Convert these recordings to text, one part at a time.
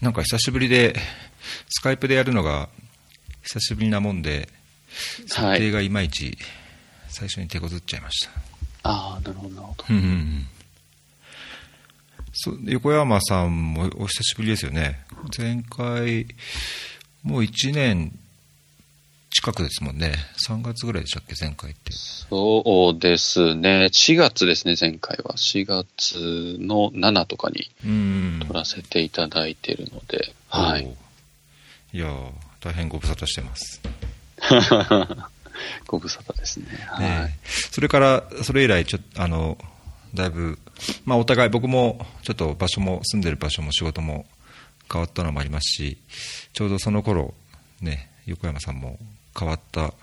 なんか久しぶりで、スカイプでやるのが久しぶりなもんで、設定がいまいち最初に手こずっちゃいました。ああ、なるほど、なるほど。うんうんうんそ横山さんもお久しぶりですよね。前回、もう1年近くですもんね。3月ぐらいでしたっけ、前回って。そうですね。4月ですね、前回は。4月の7とかに撮らせていただいてるので。はい。いや大変ご無沙汰してます。ご無沙汰ですね。はい。ね、それから、それ以来、ちょっと、あの、だいぶ、まあ、お互い、僕もちょっと場所も、住んでる場所も仕事も変わったのもありますし、ちょうどその頃ね、横山さんも変わった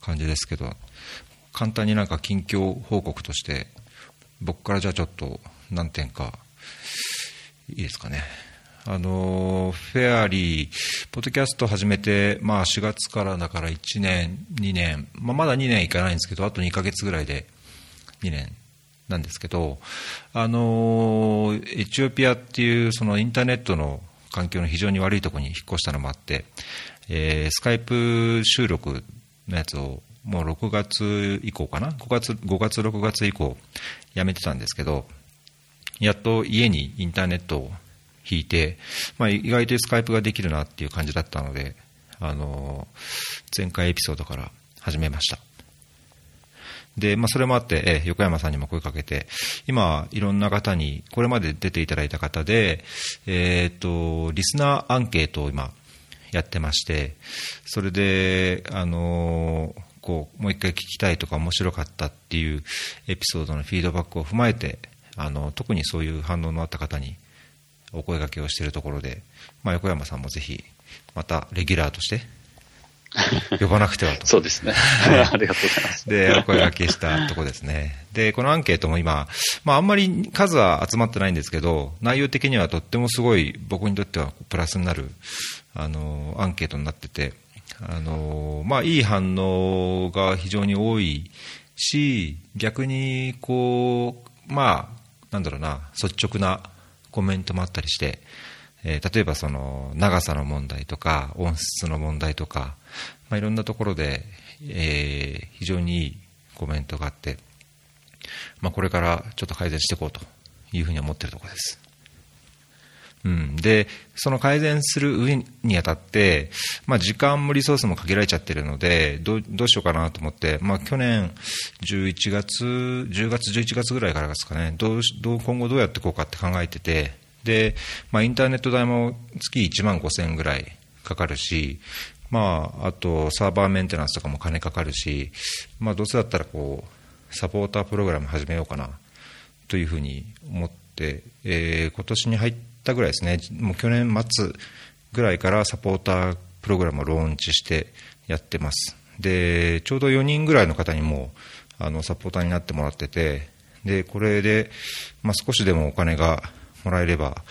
感じですけど簡単になんか近況報告として僕からじゃあちょっと何点かいいですかね。あのフェアリー、ポッドキャスト始めて、まあ、4月からだから1年、2年、まあ、まだ2年いかないんですけど、あと2ヶ月ぐらいで2年なんですけど、あのエチオピアっていうそのインターネットの環境の非常に悪いところに引っ越したのもあって、えー、スカイプ収録のやつをもう6月以降かな？5月 ,5 月6月以降やめてたんですけどやっと家にインターネットを引いて、まあ、意外とスカイプができるなっていう感じだったので、あのー、前回エピソードから始めました。で、まあ、それもあって、え、横山さんにも声かけて今いろんな方にこれまで出ていただいた方で、えーとリスナーアンケートを今やってまして、それで、あのこうもう一回聞きたいとか面白かったっていうエピソードのフィードバックを踏まえて、あの特にそういう反応のあった方にお声がけをしているところで、まあ、横山さんもぜひ、またレギュラーとして 呼ばなくてはと。そうですね。ありがとうございます。で、お声掛けしたとこですね。で、このアンケートも今、まあ、あんまり数は集まってないんですけど、内容的にはとってもすごい僕にとってはプラスになる、あの、アンケートになってて、あの、まあ、いい反応が非常に多いし、逆に、こう、まあ、なんだろうな、率直なコメントもあったりして、えー、例えばその長さの問題とか音質の問題とか、まあ、いろんなところで、えー、非常にいいコメントがあって、まあ、これからちょっと改善していこうというふうに思ってるところです。うん、でその改善する上にあたって、まあ、時間もリソースも限られちゃってるのでどうしようかなと思って、まあ、去年11月10月11月ぐらいからですかねどうどう今後どうやっていこうかって考えててで、まあ、インターネット代も月1万5000円ぐらいかかるし、まあ、あとサーバーメンテナンスとかも金かかるし、まあ、どうせだったらこうサポータープログラム始めようかなというふうに思って、えー、今年に入ってたぐらいですね、もう去年末ぐらいからサポータープログラムをローンチしてやってます。で、ちょうど4人ぐらいの方にもあのサポーターになってもらってて、で、これで、まあ、少しでもお金がもらえれば、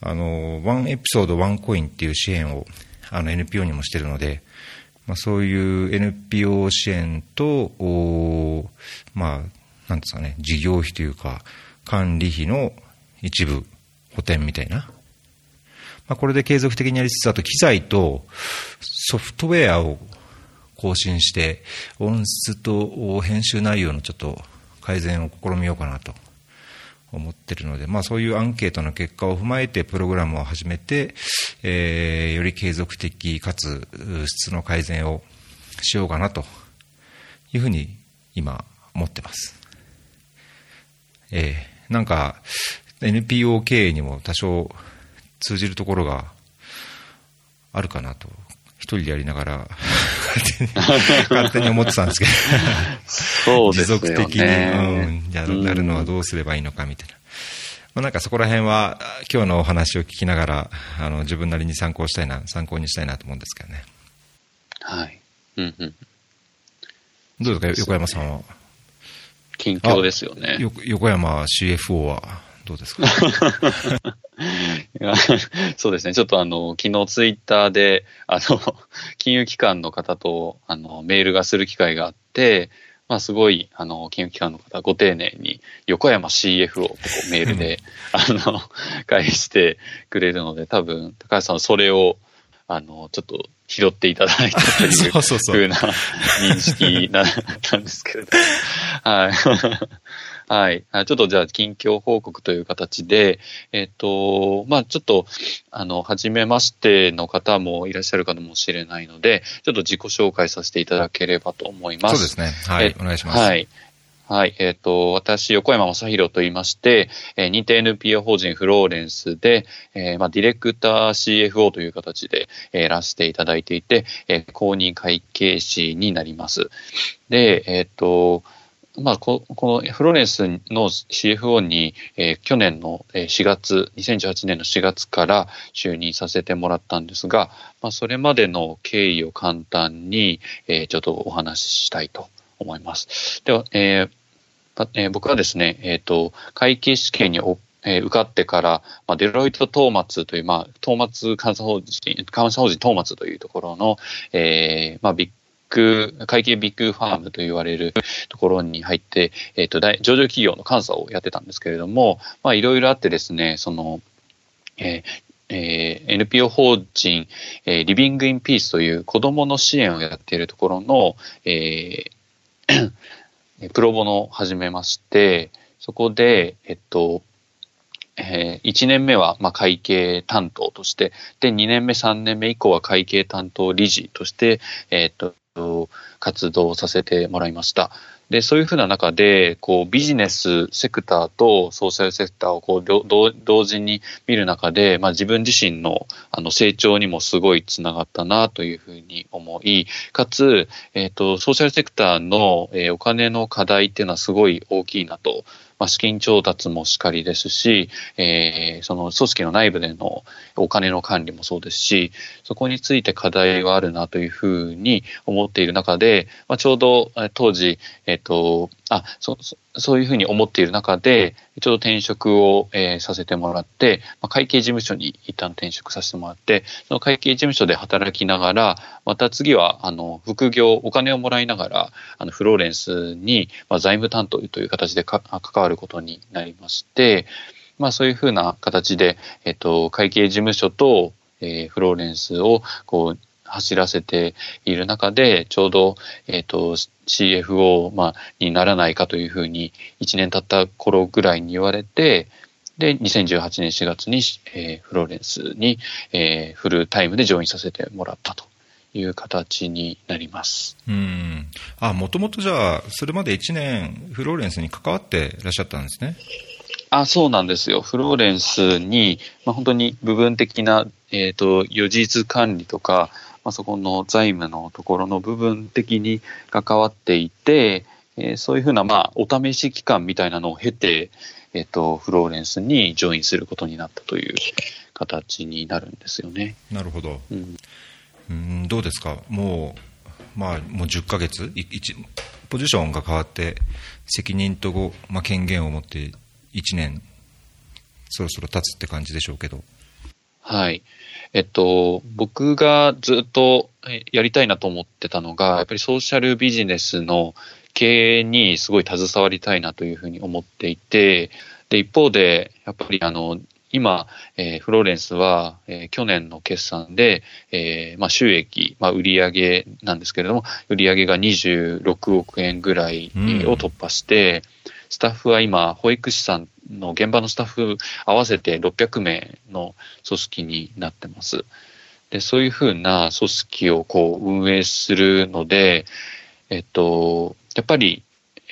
あの、ワンエピソードワンコインっていう支援をあの NPO にもしてるので、まあ、そういう NPO 支援と、まあ、なんですかね、事業費というか、管理費の一部補填みたいな。まあ、これで継続的にやりつつ、あと機材とソフトウェアを更新して、音質と編集内容のちょっと改善を試みようかなと思ってるので、まあ、そういうアンケートの結果を踏まえてプログラムを始めて、えー、より継続的かつ質の改善をしようかなというふうに今思ってます。えー、なんか NPO 経営にも多少通じるところがあるかなと一人でやりながら 勝手に思ってたんですけどそうですね。持続的に、うん、やるのはどうすればいいのかみたいな。まあ、なんかそこら辺は今日のお話を聞きながらあの自分なりに参考したいな参考にしたいなと思うんですけどね。はい。うんうん。どうですか、横山さんは。近況ですよね。横山 CFO は？どうですか？そうですね。ちょっとあの、昨日ツイッターで、あの、金融機関の方と、あの、メールがする機会があって、まあ、すごい、あの、金融機関の方、ご丁寧に、横山 CFO ってこうメールで、あの、返してくれるので、多分、高橋さんそれを、あの、ちょっと拾っていただいたというふうな認識だったんですけれど。はい。はい。ちょっとじゃあ、近況報告という形で、えっ、と、まあちょっと、あの、初めましての方もいらっしゃるかもしれないので、ちょっと自己紹介させていただければと思います。そうですね。はい。お願いします。はい。はい。えっ、ー、と、私、横山正宏と言いまして、えー、認定 NPO 法人フローレンスで、えー、まあ、ディレクター CFO という形で、えー、やらせていただいていて、えー、公認会計士になります。で、えっ、ー、と、まあ、ここのフローレンスの CFO に、えー、去年の4月、2018年の4月から就任させてもらったんですが、まあ、それまでの経緯を簡単に、えー、ちょっとお話ししたいと思います。では、えーえー、僕はですね、え、ー、と、会計試験にえー、受かってから、まあ、デロイト・トーマツという、まあ、トーマツ監査法人、監査法人トーマツというところの、えー、まあ、ビッグ、会計ビッグファームと言われるところに入って、えっ、ー、と、上場企業の監査をやってたんですけれども、まあ、いろいろあってですね、その、えーえー、NPO 法人、えー、リビング・イン・ピースという子供の支援をやっているところの、えー、プロボノを始めまして、そこで、えっと、えー、1年目はまあ会計担当として、で、2年目、3年目以降は会計担当理事として、えー、っと、活動させてもらいました。で、そういうふうな中で、こう、ビジネスセクターとソーシャルセクターをこう、同時に見る中で、まあ自分自身のあの成長にもすごいつながったなというふうに思い、かつ、えっ、ー、と、ソーシャルセクターの、えー、お金の課題っていうのはすごい大きいなとまあ、資金調達もしかりですし、えー、その組織の内部でのお金の管理もそうですし、そこについて課題はあるなというふうに思っている中で、まあ、ちょうど当時、えっ、ー、と、あそそういうふうに思っている中で、ちょうど転職を、えー、させてもらって、まあ、会計事務所に一旦転職させてもらって、その会計事務所で働きながら、また次は、あの、副業、お金をもらいながら、あの、フローレンスに、まあ、財務担当という形で関わることになりまして、まあ、そういうふうな形で、えっと、会計事務所と、えー、フローレンスを、こう、走らせている中で、ちょうど、えっ、ー、と、CFO、まあ、にならないかというふうに、1年経った頃ぐらいに言われて、で、2018年4月に、えー、フローレンスに、えー、フルタイムでジョインさせてもらったという形になります。うん。あ、もともとじゃあ、それまで1年、フローレンスに関わっていらっしゃったんですね。あ、そうなんですよ。フローレンスに、まあ、本当に部分的な、えっ、ー、と、予実管理とか、まあ、そこの財務のところの部分的に関わっていて、えー、そういうふうな、まあ、お試し期間みたいなのを経て、えっ、ー、と、フローレンスにジョインすることになったという形になるんですよね。なるほど。うん、うんどうですか？もう、まあ、もう10ヶ月？ポジションが変わって、責任と、まあ、権限を持って1年、そろそろ経つって感じでしょうけど。はい。えっと、僕がずっとやりたいなと思ってたのが、やっぱりソーシャルビジネスの経営にすごい携わりたいなというふうに思っていて、で、一方で、やっぱりあの、今、えー、フローレンスは、えー、去年の決算で、えーまあ、収益、まあ、売上なんですけれども、売上が26億円ぐらいを突破して、うんスタッフは今、保育士さんの現場のスタッフ合わせて600名の組織になってます。で、そういうふうな組織をこう運営するので、えっと、やっぱり、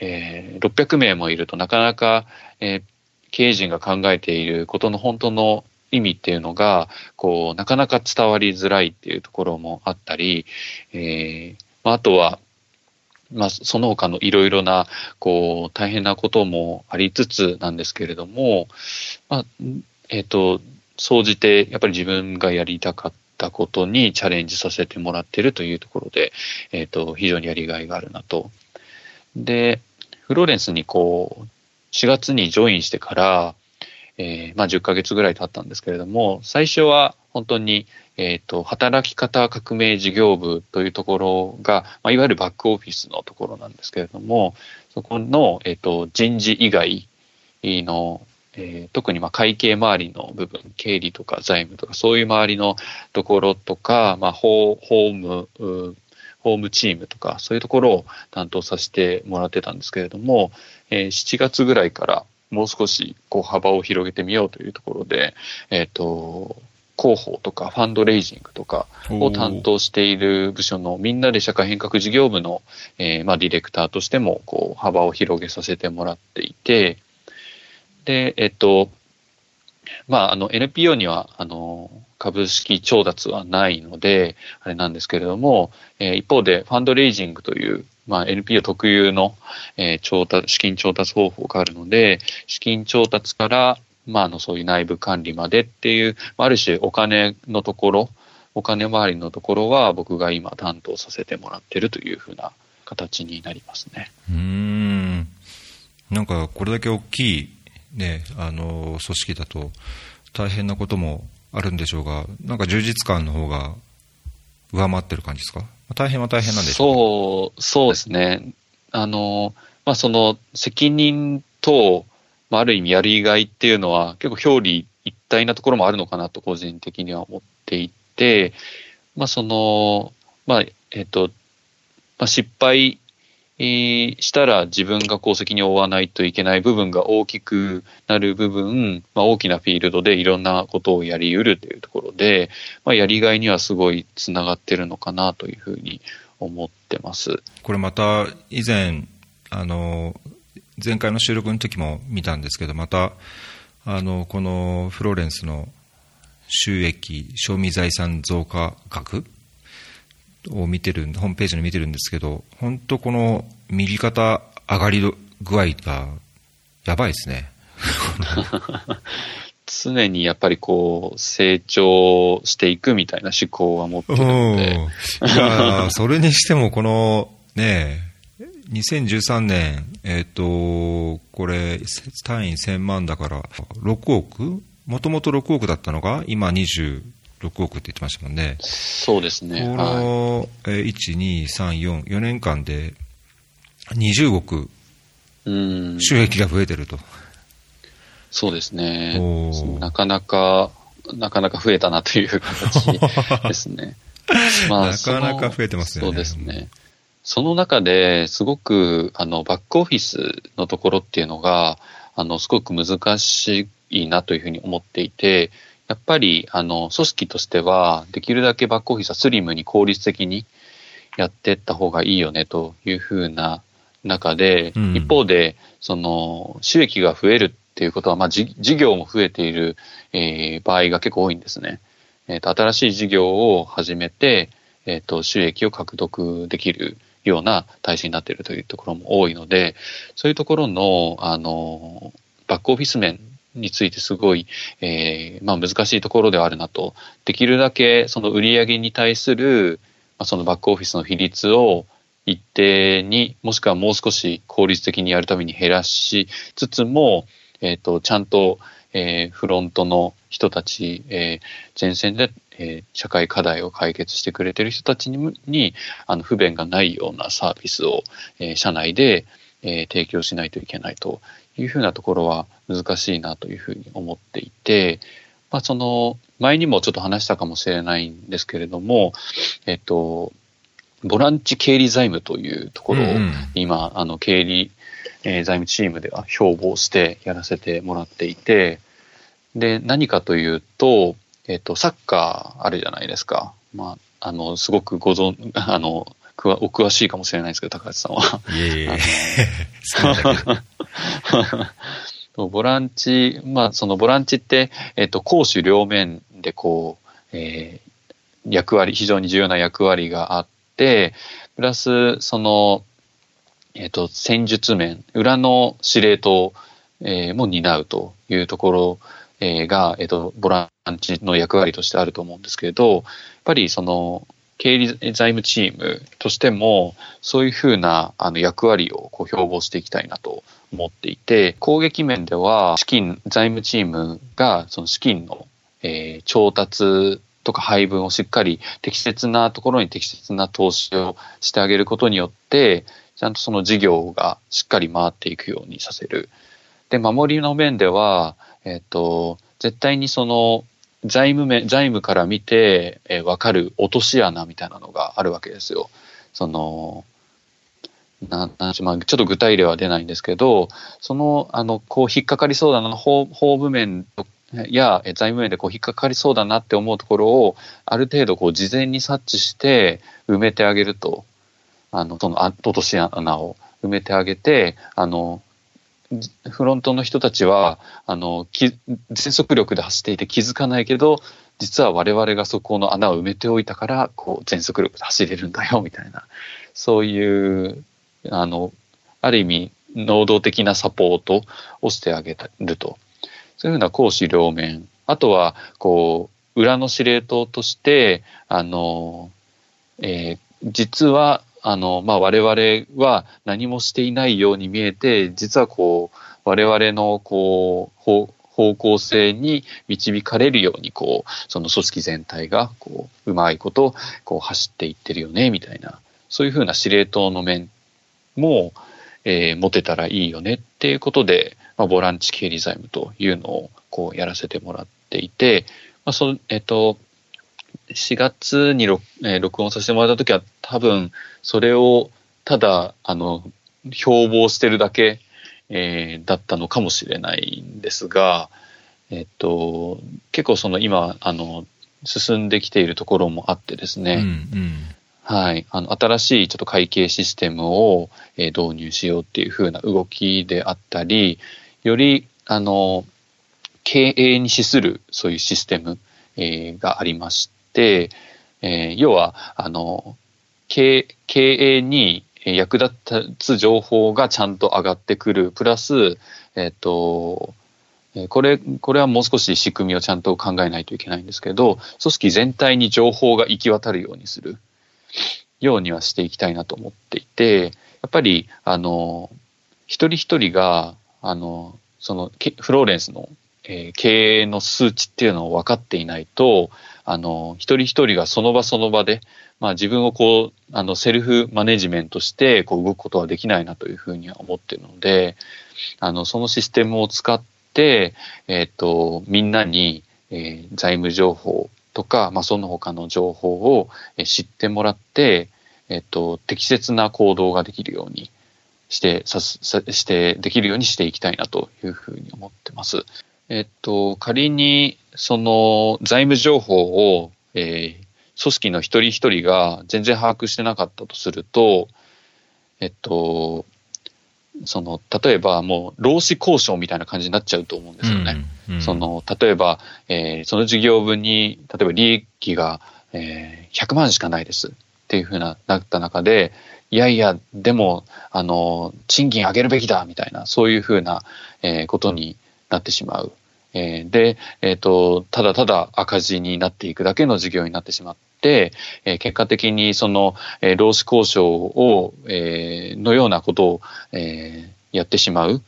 えー、600名もいるとなかなか、えー、経営陣が考えていることの本当の意味っていうのが、こう、なかなか伝わりづらいっていうところもあったり、えー、あとは、まあ、その他のいろいろな、こう、大変なこともありつつなんですけれども、まあ、えっ、ー、と、総じて、やっぱり自分がやりたかったことにチャレンジさせてもらってるというところで、えっ、ー、と、非常にやりがいがあるなと。で、フローレンスにこう、4月にジョインしてから、えー、まあ10ヶ月ぐらい経ったんですけれども、最初は本当に、えっ、と、働き方革命事業部というところが、まあ、いわゆるバックオフィスのところなんですけれども、そこの、えっ、と、人事以外の、えー、特にまあ会計周りの部分、経理とか財務とか、そういう周りのところとか、まあ、ホーム、ホームチームとか、そういうところを担当させてもらってたんですけれども、えー、7月ぐらいからもう少しこう幅を広げてみようというところで、えっ、ー、と、広報とかファンドレイジングとかを担当している部署のみんなで社会変革事業部の、えー、まあ、ディレクターとしてもこう幅を広げさせてもらっていて、で、えっと、まあ、あの NPO にはあの株式調達はないので、あれなんですけれども、えー、一方でファンドレイジングという、まあ、NPO 特有の、えー、調達、資金調達方法があるので、資金調達からまあ、あの、そういう内部管理までっていう、ある種お金のところ、お金回りのところは僕が今担当させてもらってるというふうな形になりますね。うん。なんか、これだけ大きい、ね、あの、組織だと大変なこともあるんでしょうが、なんか充実感の方が上回ってる感じですか？大変は大変なんでしょうそう、そうですね。あの、まあ、その責任と、まあ、ある意味やりがいっていうのは結構表裏一体なところもあるのかなと個人的には思っていて、まあその、まあ、えっ、と、まあ、失敗したら自分が功績に負わないといけない部分が大きくなる部分、まあ、大きなフィールドでいろんなことをやり得るというところで、まあ、やりがいにはすごいつながってるのかなというふうに思ってます。これまた以前、あの、前回の収録の時も見たんですけど、また、あの、このフローレンスの収益、賞味財産増加額を見てる、ホームページに見てるんですけど、本当この右肩上がり具合がやばいですね。常にやっぱりこう、成長していくみたいな思考は持ってるので。いやそれにしてもこの、ね2013年、えっ、ー、と、これ、単位1000万だから、6億？もともと6億だったのが、今26億って言ってましたもんね。そうですね。この、はい、えー、1、2、3、4、4年間で20億、収益が増えてると。そうですね。なかなか、なかなか増えたなという形ですね。まあ、なかなか増えてますね。そうですね。その中ですごく、あの、バックオフィスのところっていうのが、あの、すごく難しいなというふうに思っていて、やっぱり、あの、組織としては、できるだけバックオフィスはスリムに効率的にやっていった方がいいよねというふうな中で、うん、一方で、その、収益が増えるっていうことは、まあ、事業も増えている、えー、場合が結構多いんですね。えっ、ー、と、新しい事業を始めて、えっ、ー、と、収益を獲得できるような体制になっているというところも多いので、そういうところの、あの、バックオフィス面についてすごい、えー、まあ難しいところではあるなと。できるだけその売上に対する、まあ、そのバックオフィスの比率を一定に、もしくはもう少し効率的にやるために減らしつつも、えっ、ー、と、ちゃんと、えー、フロントの人たち、えー、前線でえー、社会課題を解決してくれてる人たちににあの不便がないようなサービスを、えー、社内で、えー、提供しないといけないというふうなところは難しいなというふうに思っていて、まあ、その前にもちょっと話したかもしれないんですけれども、えっと、ボランチ経理財務というところを今、うん、あの経理、えー、財務チームでは標榜してやらせてもらっていて、で、何かというと、えっ、ー、と、サッカーあるじゃないですか。まあ、あの、すごくご存、あの、くわお詳しいかもしれないですけど、高橋さんは。いえいえ。ボランチ、まあ、そのボランチって、えっ、ー、と、攻守両面でこう、えー、役割、非常に重要な役割があって、プラス、その、えっ、ー、と、戦術面、裏の司令塔、えー、も担うというところえ、が、えっ、と、ボランチの役割としてあると思うんですけれど、やっぱりその、経理財務チームとしても、そういうふうなあの役割をこう標榜していきたいなと思っていて、攻撃面では資金、財務チームがその資金の、えー、調達とか配分をしっかり適切なところに適切な投資をしてあげることによって、ちゃんとその事業がしっかり回っていくようにさせる。で、守りの面では、えっ、と、絶対にその財務面、財務から見て、えー、分かる落とし穴みたいなのがあるわけですよ。その、ななまあ、ちょっと具体例は出ないんですけど、その、あの、こう、引っかかりそうだな、法法務面や財務面でこう引っかかりそうだなって思うところを、ある程度こう、事前に察知して埋めてあげると、あの、その、落とし穴を埋めてあげて、あの、フロントの人たちは、あの、全速力で走っていて気づかないけど、実は我々がそこの穴を埋めておいたから、こう、全速力で走れるんだよ、みたいな。そういう、あの、ある意味、能動的なサポートをしてあげると。そういうふうな講師両面。あとは、こう、裏の司令塔として、あの、えー、実はあの、まあ、我々は何もしていないように見えて、実はこう、我々のこう、方向性に導かれるように、こう、その組織全体が、こう、うまいこと、こう、走っていってるよね、みたいな、そういうふうな司令塔の面も、え、持てたらいいよねっていうことで、まあ、ボランチ経理財務というのを、こう、やらせてもらっていて、まあ、そえっ、と、4月に録,、え、録音させてもらった時は多分それをただあの標榜してるだけ、えー、だったのかもしれないんですが、えっと、結構その今あの進んできているところもあってですね、うんうん、はい、あの新しいちょっと会計システムを、えー、導入しようっていうふうな動きであったりよりあの経営に資するそういうシステム、えー、がありまして、えー、要は、あの、経営に役立つ情報がちゃんと上がってくる、プラス、えっ、ー、と、これ、これはもう少し仕組みをちゃんと考えないといけないんですけど、組織全体に情報が行き渡るようにする。ようにはしていきたいなと思っていて、やっぱり、あの、一人一人が、あの、その、フローレンスの、え、経営の数値っていうのを分かっていないと、あの、一人一人がその場その場で、まあ自分をこう、あの、セルフマネジメントして、こう動くことはできないなというふうには思っているので、あの、そのシステムを使って、えっ、と、みんなに、えー、財務情報とか、まあその他の情報を知ってもらって、えっ、と、適切な行動ができるようにして、ささして、できるようにしていきたいなというふうに思ってます。えっと、仮に、その、財務情報を、えー、組織の一人一人が全然把握してなかったとすると、えっと、その、例えばもう、労使交渉みたいな感じになっちゃうと思うんですよね。うんうん、その、例えば、えー、その事業分に、例えば利益が、えー、100万しかないですっていうふうな、なった中で、いやいや、でも、あの、賃金上げるべきだみたいな、そういうふうな、えー、ことになってしまう。で、えっ、ー、と、ただただ赤字になっていくだけの事業になってしまって、えー、結果的にその、え、労使交渉を、え、のようなことを、え、やってしまう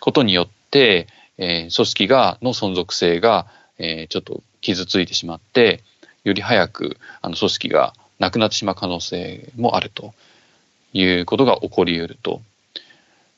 ことによって、え、組織が、の存続性が、え、ちょっと傷ついてしまって、より早く、あの、組織がなくなってしまう可能性もあるということが起こり得ると。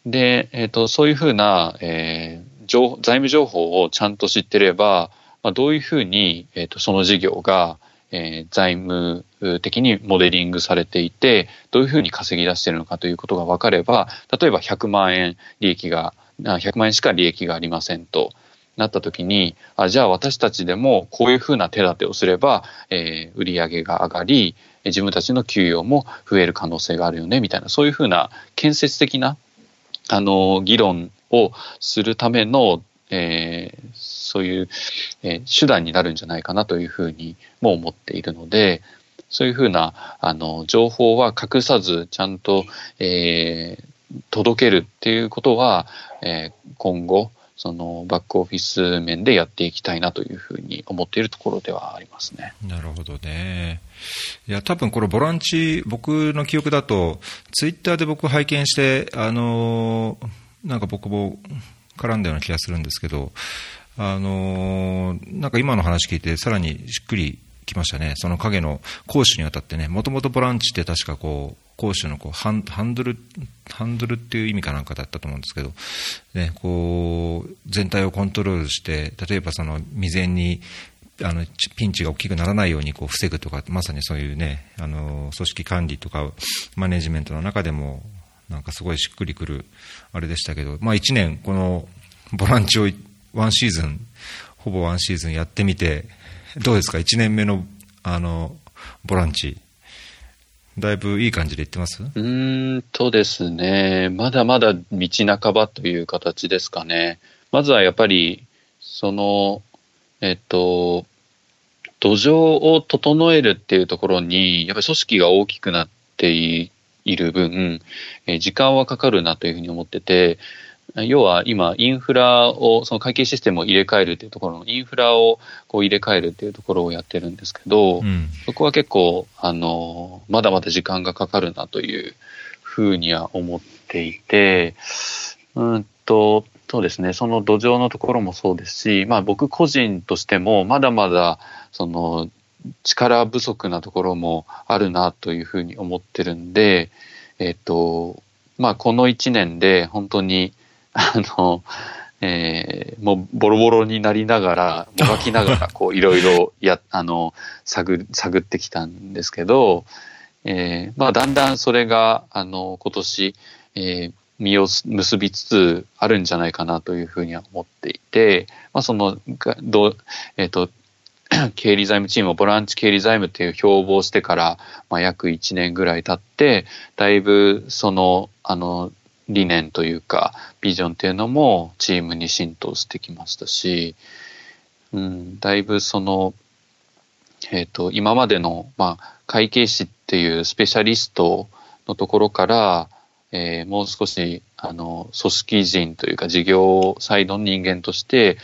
で、えっ、と、そういうふうな、えー、情財務情報をちゃんと知ってれば、まあ、どういうふうに、えーと、その事業が、えー、財務的にモデリングされていて、どういうふうに稼ぎ出しているのかということが分かれば、例えば100万円利益が、100万円しか利益がありませんとなった時に、あじゃあ私たちでもこういうふうな手立てをすれば、えー、売上が上がり、自分たちの給与も増える可能性があるよね、みたいな、そういうふうな建設的な、あの、議論をするための、えー、そういう、えー、手段になるんじゃないかなというふうにも思っているので、そういうふうなあの情報は隠さずちゃんと、えー、届けるっていうことは、え、今後そのバックオフィス面でやっていきたいなというふうに思っているところではありますね。なるほどね。いや、多分このボランチ、僕の記憶だと、ツイッターで僕拝見して、あのなんか僕も絡んだような気がするんですけど、あの、なんか今の話聞いて、さらにしっくりきましたね。その影の攻守にあたってね、もともとボランチって確かこう、攻守のこうハンハンドル、ハンドルっていう意味かなんかだったと思うんですけど、ね、こう、全体をコントロールして、例えばその未然にあのピンチが大きくならないようにこう防ぐとか、まさにそういうね、あの組織管理とかマネジメントの中でも、なんかすごいしっくりくるあれでしたけど、まあ、1年、このボランチをワンシーズン、ほぼワンシーズンやってみて、どうですか、1年目のあのボランチ、だいぶいい感じでいってます？うんとですね、まだまだ道半ばという形ですかね。まずはやっぱり、その、えっと、土壌を整えるっていうところに、やっぱり組織が大きくなっている分、え時間はかかるなというふうに思ってて、要は今、インフラを、その会計システムを入れ替えるっていうところの、インフラをこう入れ替えるっていうところをやってるんですけど、うん、そこは結構、あの、まだまだ時間がかかるなというふうには思っていて、うんと、そうですね、その土壌のところもそうですし、まあ僕個人としても、まだまだ、その、力不足なところもあるなというふうに思ってるんで、えっと、まあこの1年で本当にあの、えー、もうボロボロになりながら、もがきながら、こう、いろいろや、あの、探、探ってきたんですけど、えー、まあ、だんだんそれが、あの、今年、えー、実を結びつつあるんじゃないかなというふうには思っていて、まあ、その、どえっ、ー、と、経理財務チームをボランチ経理財務っていう標榜してから、まあ、約1年ぐらい経って、だいぶその、あの、理念というかビジョンっていうのもチームに浸透してきましたし、うん、だいぶその、えっ、ー、と、今までの、まあ、会計士っていうスペシャリストのところから、えー、もう少し、あの、組織人というか事業サイドの人間として、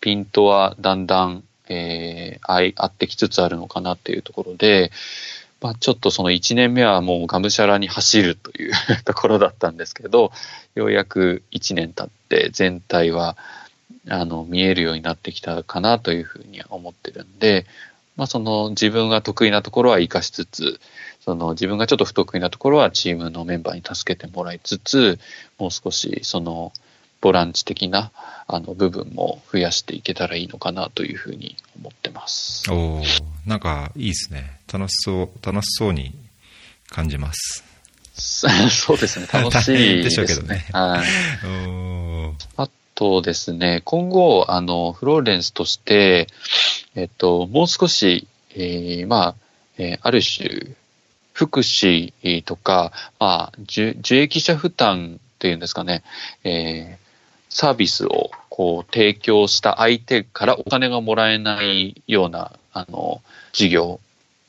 ピントはだんだん、えー、合ってきつつあるのかなっていうところで、まあ、ちょっとその1年目はもうがむしゃらに走るという ところだったんですけど、ようやく1年経って全体はあの見えるようになってきたかなというふうに思ってるんで、まあ、その自分が得意なところは活かしつつ、その自分がちょっと不得意なところはチームのメンバーに助けてもらいつつ、もう少しそのボランチ的なあの部分も増やしていけたらいいのかなというふうに思ってます。おなんかいいですね。楽しそう、楽しそうに感じます。そうです ね。楽しいですね。でしょうけどね。はい。あとですね、今後、あの、フローレンスとして、えっと、もう少し、えー、まあ、えー、ある種、福祉とか、まあ、受益者負担っていうんですかね、えー、サービスをこう提供した相手からお金がもらえないようなあの事業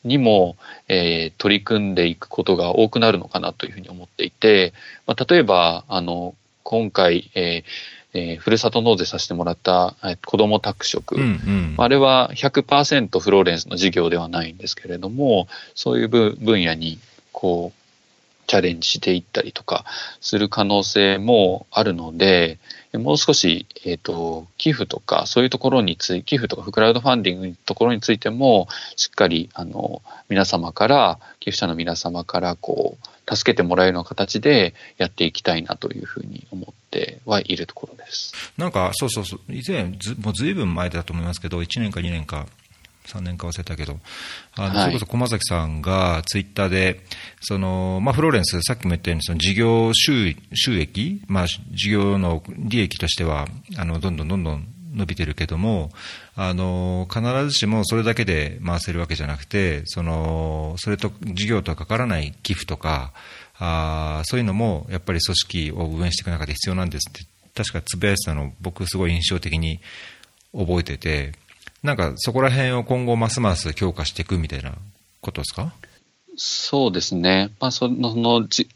にも、えー、取り組んでいくことが多くなるのかなというふうに思っていて、まあ、例えばあの今回、えーえー、ふるさと納税させてもらった、えー、子ども宅食、うんうん、あれは100%フローレンスの事業ではないんですけれどもそういう分野にこうチャレンジしていったりとかする可能性もあるので、もう少し、えっ、ー、と、寄付とか、そういうところについて、寄付とかクラウドファンディングのところについても、しっかり、あの、皆様から、寄付者の皆様から、こう、助けてもらえるような形でやっていきたいなというふうに思ってはいるところです。なんか、そうそうそう、以前ず、もうずいぶん前だと思いますけど、1年か2年か、3年か忘れたけど、あの、それこそ駒崎さんがツイッターで、その、まあ、フローレンス、さっきも言ったように、その事業収収益、まあ、事業の利益としては、あの、どんどんどんどん伸びてるけども、あの、必ずしもそれだけで回せるわけじゃなくて、その、それと事業とはかからない寄付とか、あそういうのもやっぱり組織を運営していく中で必要なんですって、確かつぶやいてたの、僕すごい印象的に覚えてて、なんかそこら辺を今後ますます強化していくみたいなことですか？そうですね。まあ、その、そのじ、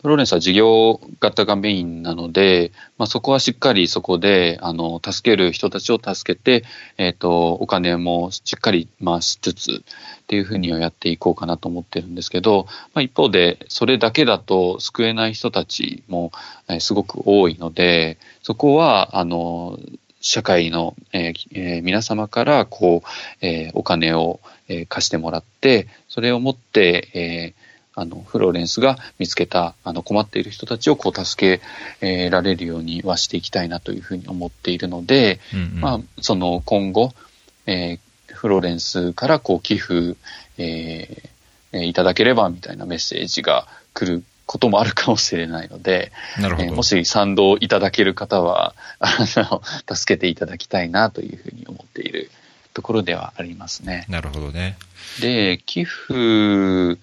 フローレンスは事業型がメインなので、まあ、そこはしっかりそこで、あの、助ける人たちを助けて、えっ、ー、と、お金もしっかり回しつつっていうふうにはやっていこうかなと思ってるんですけど、まあ、一方で、それだけだと救えない人たちも、え、すごく多いので、そこは、あの、社会の、えーえー皆様からこう、えーお金を、えー貸してもらって、それを持って、えーあの、フローレンスが見つけた、あの、困っている人たちをこう助け、えーられるようにはしていきたいなというふうに思っているので、うんうん。まあ、その今後、えーフローレンスからこう寄付、えーえーいただければみたいなメッセージが来ることもあるかもしれないので、なるほど。えーもし賛同いただける方は、あの、助けていただきたいなというふうに思っているところではありますね。なるほどね。で、寄付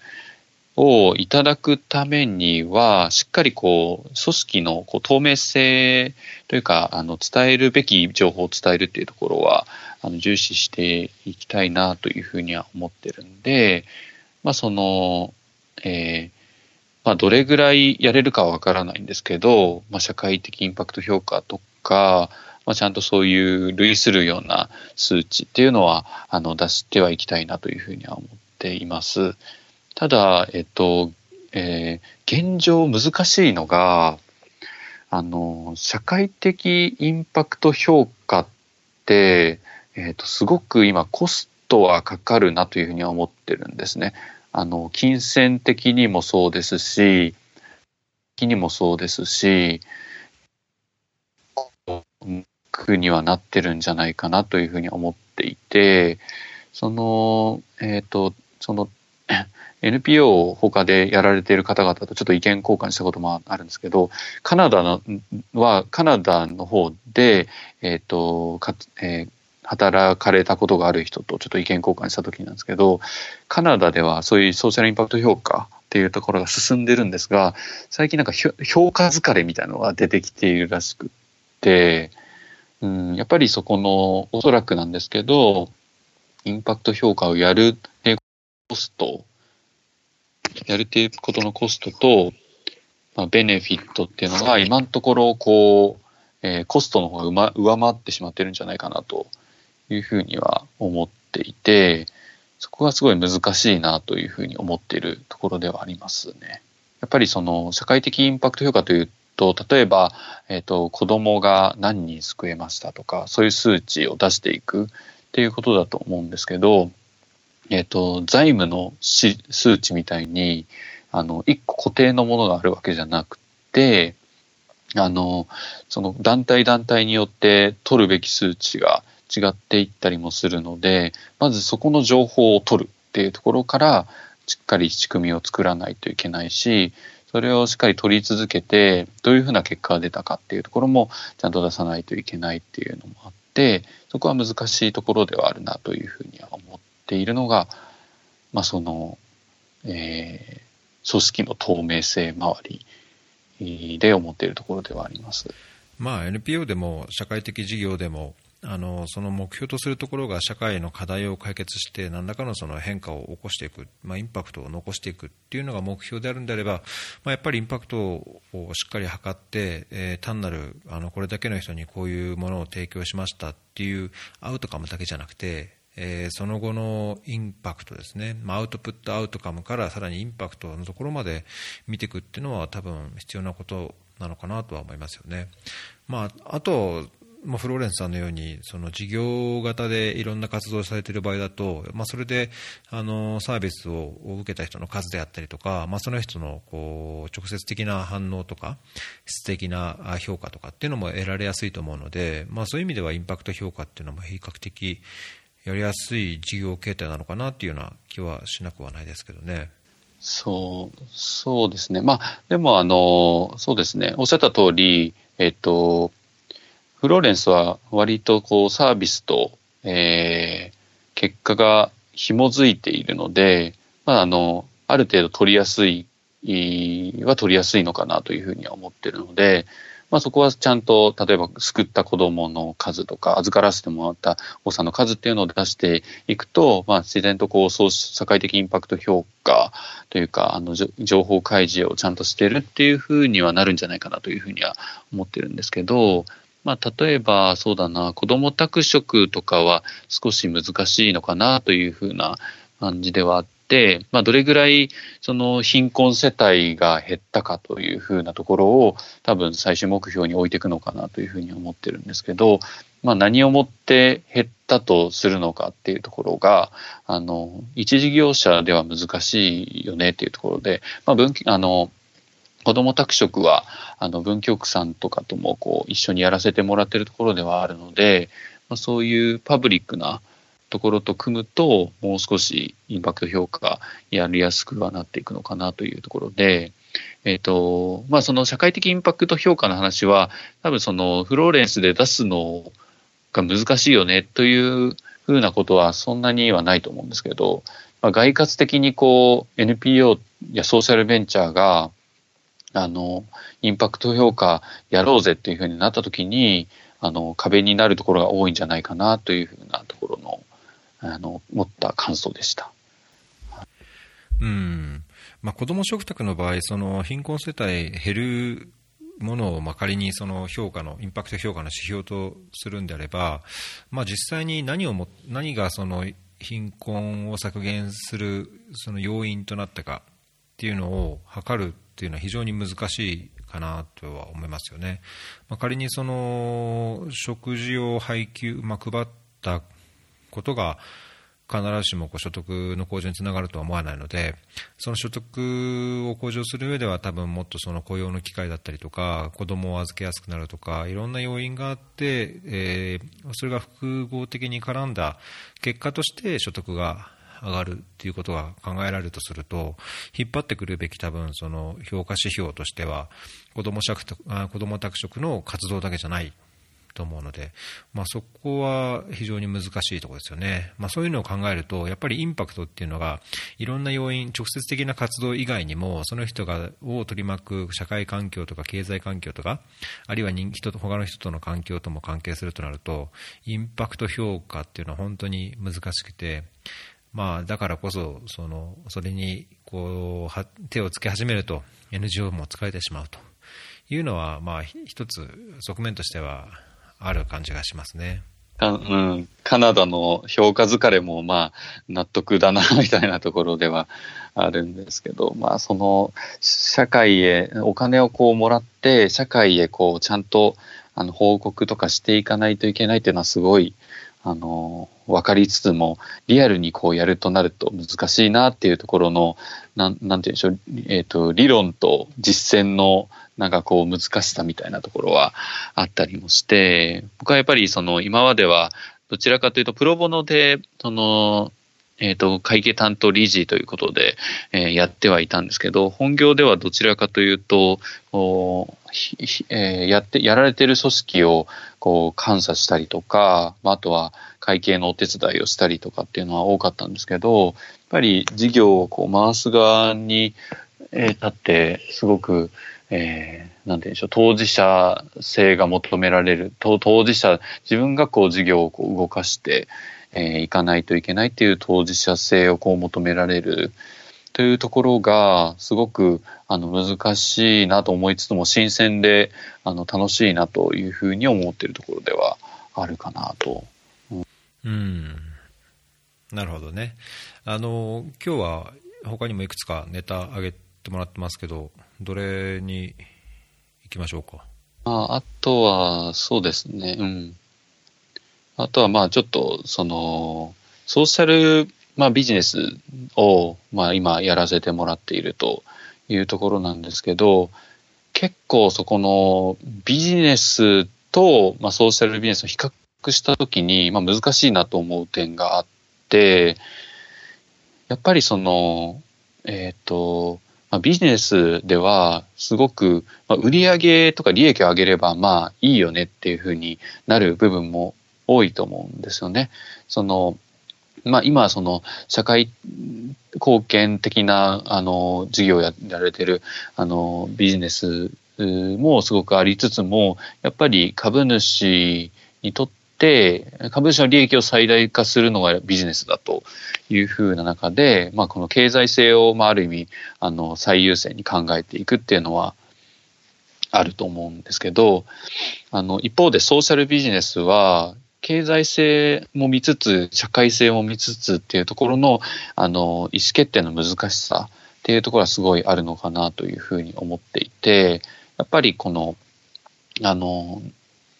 をいただくためには、しっかりこう、組織のこう透明性というか、あの、伝えるべき情報を伝えるっていうところは、あの、重視していきたいなというふうには思ってるんで、まあ、その、えーまあ、どれぐらいやれるかはわからないんですけど、まあ、社会的インパクト評価とか、まあ、ちゃんとそういう類するような数値っていうのは、あの、出してはいきたいなというふうには思っています。ただ、えっと、えー現状難しいのが、あの、社会的インパクト評価って、えっと、すごく今コストはかかるなというふうには思ってるんですね。あの、金銭的にもそうですし、的にもそうですし、苦にはなってるんじゃないかなというふうに思っていて、その、えっ、と、その、NPO を他でやられている方々とちょっと意見交換したこともあるんですけど、カナダのは、カナダの方で、えっ、と、かえー働かれたことがある人とちょっと意見交換した時なんですけど、カナダではそういうソーシャルインパクト評価っていうところが進んでるんですが、最近なんか評価疲れみたいなのが出てきているらしくって、うん、やっぱりそこの、おそらくなんですけど、インパクト評価をやるっていうコスト、やるっていうことのコストと、まあ、ベネフィットっていうのが今のところ、こう、えーコストの方が上回ってしまってるんじゃないかなというふうには思っていて、そこがすごい難しいなというふうに思っているところではありますね。やっぱりその社会的インパクト評価というと、例えば、えっ、と、子供が何人救えましたとか、そういう数値を出していくっていうことだと思うんですけど、えっ、と、財務のし数値みたいに、あの、一個固定のものがあるわけじゃなくて、あの、その団体団体によって取るべき数値が違っていったりもするので、まずそこの情報を取るっていうところから、しっかり仕組みを作らないといけないし、それをしっかり取り続けて、どういうふうな結果が出たかっていうところもちゃんと出さないといけないっていうのもあって、そこは難しいところではあるなというふうには思っているのが、まあその、えー組織の透明性周りで思っているところではあります。まあ、NPO でも社会的事業でもあのその目標とするところが社会の課題を解決して何らかのその変化を起こしていく、まあ、インパクトを残していくっていうのが目標であるんであれば、まあ、やっぱりインパクトをしっかり測って、えー単なるあのこれだけの人にこういうものを提供しましたっていうアウトカムだけじゃなくて、えーその後のインパクトですね、まあ、アウトプットアウトカムからさらにインパクトのところまで見ていくっていうのは多分必要なことなのかなとは思いますよね。まあ、あとまあ、フローレンスさんのようにその事業型でいろんな活動をされている場合だと、まあ、それであのサービスを受けた人の数であったりとか、まあ、その人のこう直接的な反応とか質的な評価とかっていうのも得られやすいと思うので、まあ、そういう意味ではインパクト評価っていうのも比較的やりやすい事業形態なのかなっていうような気はしなくはないですけどね。そう、そうですね。まあ、でも、あの、そうですね。おっしゃった通り、えっと、フローレンスは割とこうサービスと、えー結果が紐づいているので、まあ、あの、ある程度取りやすい、は取りやすいのかなというふうには思ってるので、まあ、そこはちゃんと、例えば救った子供の数とか、預からせてもらったお子さんの数っていうのを出していくと、まあ、自然とこう、そう社会的インパクト評価というか、あの、情報開示をちゃんとしてるっていうふうにはなるんじゃないかなというふうには思ってるんですけど、まあ、例えば、そうだな、子供宅食とかは少し難しいのかなというふうな感じではあっで、まあ、どれぐらいその貧困世帯が減ったかというふうなところを多分最終目標に置いていくのかなというふうに思ってるんですけど、まあ、何をもって減ったとするのかっていうところが、あの、一事業者では難しいよねっていうところで、まあ、文あの、子ども宅食はあの文京区さんとかともこう一緒にやらせてもらってるところではあるので、まあ、そういうパブリックなところと組むと、もう少しインパクト評価やりやすくはなっていくのかなというところで、えっ、ー、と、まあ、その社会的インパクト評価の話は、多分そのフローレンスで出すのが難しいよねというふうなことはそんなにはないと思うんですけど、まあ、外活的にこう NPO やソーシャルベンチャーが、あの、インパクト評価やろうぜっていうふうになったときに、あの、壁になるところが多いんじゃないかなというふうなところのあの、持った感想でした。うん。まあ、子ども食卓の場合、その貧困世帯減るものをまあ仮にその評価のインパクト評価の指標とするんであれば、まあ、実際に何をも何がその貧困を削減するその要因となったかっていうのを測るっていうのは非常に難しいかなとは思いますよね。まあ、仮にその食事を配給、まあ、配ったことが必ずしもこう所得の向上につながるとは思わないので、その所得を向上する上では多分もっとその雇用の機会だったりとか、子供を預けやすくなるとか、いろんな要因があって、えー、それが複合的に絡んだ結果として所得が上がるということが考えられるとすると、引っ張ってくるべき多分その評価指標としては、子ども宅食の活動だけじゃないと思うので、まあ、そこは非常に難しいところですよね、まあ、そういうのを考えると、やっぱりインパクトっていうのが、いろんな要因、直接的な活動以外にも、その人がを取り巻く社会環境とか経済環境とか、あるいは人人と他の人との環境とも関係するとなると、インパクト評価っていうのは本当に難しくて、まあ、だからこそ、そのそれにこうは手をつけ始めると、NGO も疲れてしまうというのは、まあ、一つ側面としてはある感じがしますね。うん、カナダの評価疲れもまあ納得だなみたいなところではあるんですけど、まあその社会へお金をこうもらって社会へこうちゃんとあの報告とかしていかないといけないっていうのはすごいあの分かりつつもリアルにこうやるとなると難しいなっていうところのなんなんていうんでしょう、えーと理論と実践のなんかこう難しさみたいなところはあったりもして、僕はやっぱりその今まではどちらかというとプロボノで、その、えっ、ー、と、会計担当理事ということで、えー、やってはいたんですけど、本業ではどちらかというと、おえー、やって、やられてる組織をこう監査したりとか、あとは会計のお手伝いをしたりとかっていうのは多かったんですけど、やっぱり事業をこう回す側に、えー、立って、すごく、えー、なんて言うんでしょう、当事者性が求められる、当事者、自分がこう事業をこう動かして、えー、いかないといけないっていう当事者性をこう求められるというところが、すごくあの難しいなと思いつつも、新鮮であの楽しいなというふうに思っているところではあるかなと。うん、うんなるほどね。あの、今日は他にもいくつかネタ上げてもらってますけど、どれに行きましょうか？ああとは、そうですね、うん。あとは、まあ、ちょっと、その、ソーシャル、まあ、ビジネスを、まあ、今やらせてもらっているというところなんですけど、結構そこのビジネスと、まあ、ソーシャルビジネスを比較したときに、まあ、難しいなと思う点があって、やっぱりその、えっ、と、まあ、ビジネスではすごく、まあ、売上とか利益を上げればまあいいよねっていうふうになる部分も多いと思うんですよね。そのまあ、今その社会貢献的なあの事業をやられてるあのビジネスもすごくありつつもやっぱり株主にとって、株主の利益を最大化するのがビジネスだというふうな中で、まあ、この経済性を、まあ、ある意味、あの、最優先に考えていくっていうのは、あると思うんですけど、あの、一方でソーシャルビジネスは、経済性も見つつ、社会性も見つつっていうところの、あの、意思決定の難しさっていうところはすごいあるのかなというふうに思っていて、やっぱりこの、あの、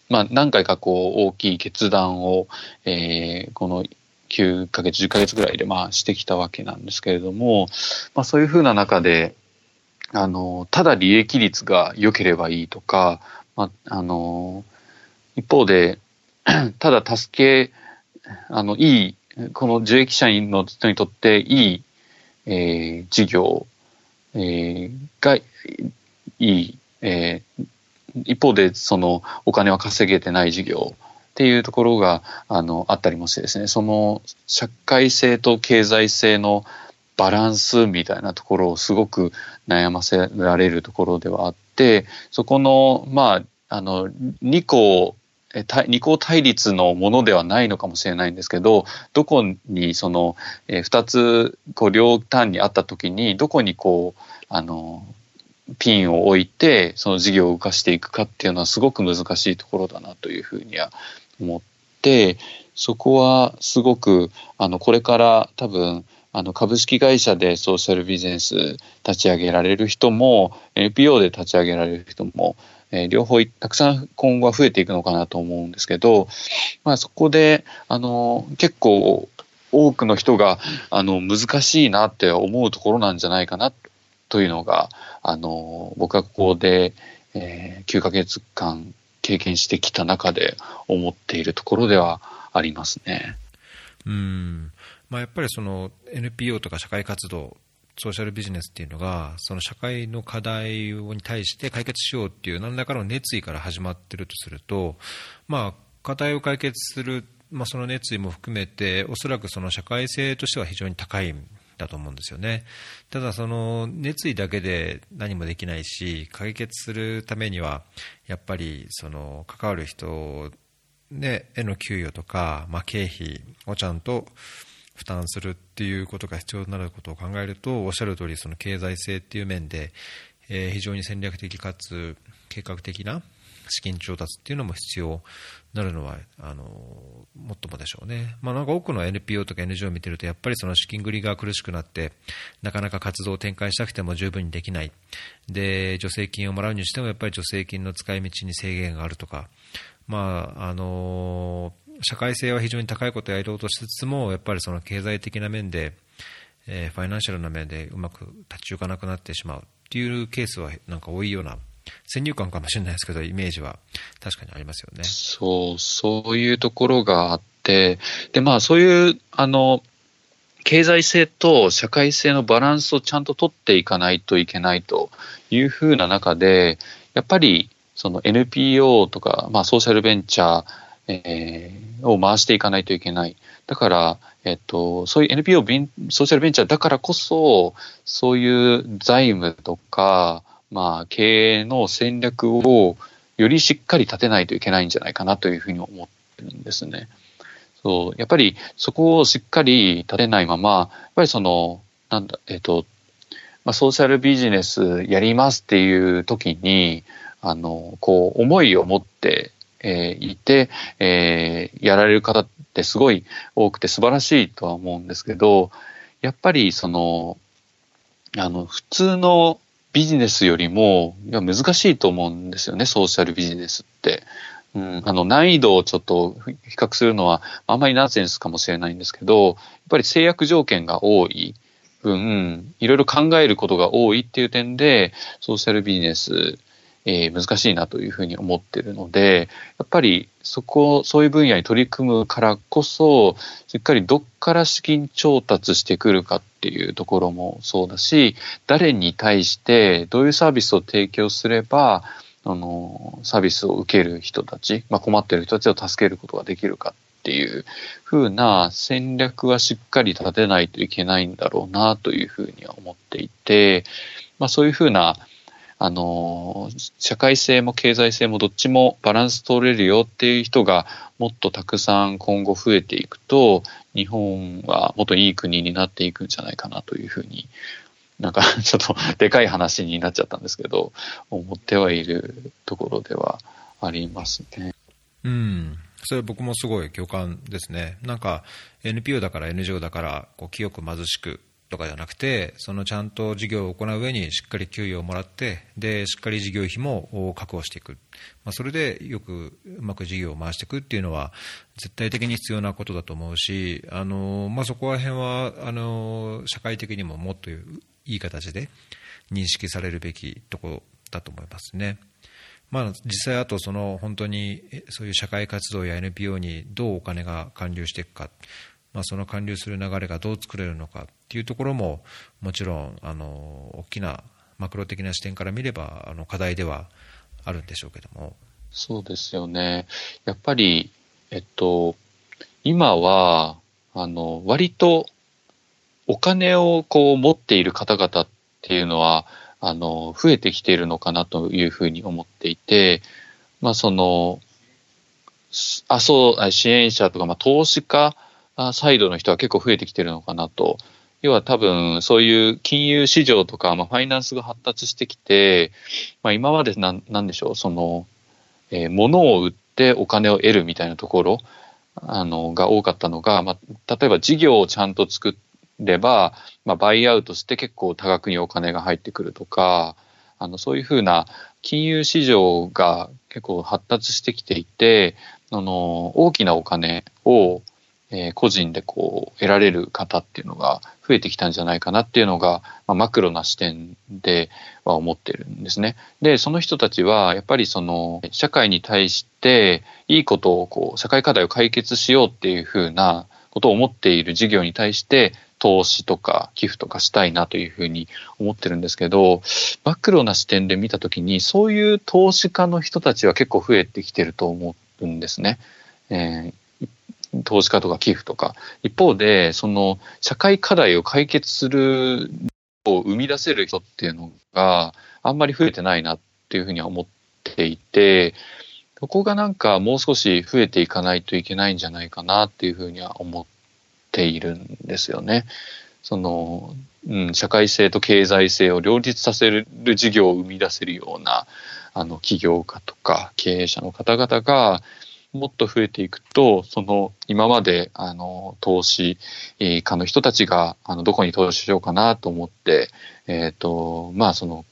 まあ、何回かこう大きい決断を、えー、この9ヶ月、10ヶ月ぐらいでまあしてきたわけなんですけれども、まあ、そういうふうな中で、あの、ただ利益率が良ければいいとか、まあ、あの、一方で、ただ助け、あの、いい、この受益者の人にとっていい、えー、事業、えー、がいい、えー、一方でそのお金は稼げてない事業っていうところがあのあったりもしてですねその社会性と経済性のバランスみたいなところをすごく悩ませられるところではあってそこのまああの2個二項対立のものではないのかもしれないんですけどどこにその、えー、2つこう両端にあった時にどこにこうあのピンを置いてその事業を動かしていくかっていうのはすごく難しいところだなというふうには思ってそこはすごくあのこれから多分あの株式会社でソーシャルビジネス立ち上げられる人も NPO で立ち上げられる人も、えー、両方たくさん今後は増えていくのかなと思うんですけど、まあ、そこであの結構多くの人があの難しいなって思うところなんじゃないかなというのがあの僕はここで、えー、9ヶ月間経験してきた中で思っているところではありますね。うんまあ、やっぱりその NPO とか社会活動ソーシャルビジネスっていうのがその社会の課題に対して解決しようっていう何らかの熱意から始まってるとすると、まあ、課題を解決する、まあ、その熱意も含めておそらくその社会性としては非常に高いんだと思うんですよね。ただ、その熱意だけで何もできないし、解決するためには、やっぱりその関わる人、ね、への給与とか、まあ、経費をちゃんと負担するっていうことが必要になることを考えると、おっしゃる通り、その経済性っていう面で、え、非常に戦略的かつ計画的な資金調達っていうのも必要になるのは、あの、もっともでしょうね。まあなんか多くの NPO とか NGO を見てると、やっぱりその資金繰りが苦しくなって、なかなか活動を展開したくても十分にできない。で、助成金をもらうにしても、やっぱり助成金の使い道に制限があるとか、まあ、あの、社会性は非常に高いことをやろうとしつつも、やっぱりその経済的な面で、えー、ファイナンシャルな面でうまく立ち行かなくなってしまうっていうケースはなんか多いような先入観かもしれないですけど、イメージは確かにありますよね。そう、そういうところがあって、で、まあそういう、あの、経済性と社会性のバランスをちゃんと取っていかないといけないというふうな中で、やっぱりその NPO とか、まあ、ソーシャルベンチャー、えー、を回していかないといけない。だから、えっと、そういう NPO ソーシャルベンチャーだからこそ、そういう財務とか、まあ、経営の戦略をよりしっかり立てないといけないんじゃないかなというふうに思ってるんですね。そう、やっぱりそこをしっかり立てないまま、やっぱりその、なんだ、えっ、と、まあ、ソーシャルビジネスやりますっていう時に、あの、こう、思いを持って、えー、いて、えー、やられる方ってすごい多くて素晴らしいとは思うんですけど、やっぱりその、あの、普通のビジネスよりもいや難しいと思うんですよね、ソーシャルビジネスって。うん、あの難易度をちょっと比較するのはあんまりナンセンスかもしれないんですけど、やっぱり制約条件が多い分、いろいろ考えることが多いっていう点で、ソーシャルビジネスえー、難しいなというふうに思ってるので、やっぱりそこ、そういう分野に取り組むからこそ、しっかりどっから資金調達してくるかっていうところもそうだし、誰に対してどういうサービスを提供すれば、あの、サービスを受ける人たち、まあ、困ってる人たちを助けることができるかっていうふうな戦略はしっかり立てないといけないんだろうなというふうには思っていて、まあ、そういうふうなあの、社会性も経済性もどっちもバランス取れるよっていう人がもっとたくさん今後増えていくと、日本はもっといい国になっていくんじゃないかなというふうに、なんかちょっとでかい話になっちゃったんですけど、思ってはいるところではありますね。うん。それ僕もすごい共感ですね。なんか NPO だから NGO だからこう清く貧しくとかじゃなくて、そのちゃんと事業を行う上にしっかり給与をもらって、でしっかり事業費も確保していく、まあ、それでよくうまく事業を回していくっていうのは、絶対的に必要なことだと思うし、あのまあ、そこら辺はあの社会的にももっといい形で認識されるべきところだと思いますね。まあ、実際、あとその本当にそういう社会活動や NPO にどうお金が還流していくか、まあ、その還流する流れがどう作れるのかっていうところももちろんあの大きなマクロ的な視点から見ればあの課題ではあるんでしょうけども。そうですよね。やっぱり、えっと、今はあの割とお金をこう持っている方々っていうのはあの増えてきているのかなというふうに思っていて、まあ、そのあそう支援者とか、まあ、投資家サイドの人は結構増えてきてるのかなと。要は多分そういう金融市場とか、まあ、ファイナンスが発達してきて、まあ、今までなんなんでしょう、その、えー、物を売ってお金を得るみたいなところあのが多かったのが、まあ、例えば事業をちゃんと作れば、まあ、バイアウトして結構多額にお金が入ってくるとか、あのそういうふうな金融市場が結構発達してきていて、あの大きなお金をえ、個人でこう得られる方っていうのが増えてきたんじゃないかなっていうのが、まあ、マクロな視点では思ってるんですね。で、その人たちはやっぱりその社会に対していいことをこう社会課題を解決しようっていうふうなことを思っている事業に対して投資とか寄付とかしたいなというふうに思ってるんですけど、マクロな視点で見たときにそういう投資家の人たちは結構増えてきてると思うんですね。えー投資家とか寄付とか。一方で、その社会課題を解決するを生み出せる人っていうのがあんまり増えてないなっていうふうには思っていて、そこがなんかもう少し増えていかないといけないんじゃないかなっていうふうには思っているんですよね。その、うん、社会性と経済性を両立させる事業を生み出せるような、あの、起業家とか経営者の方々が、もっと増えていくと、その今まであの投資家の人たちがあのどこに投資しようかなと思って、えっ、ー、と、まあその、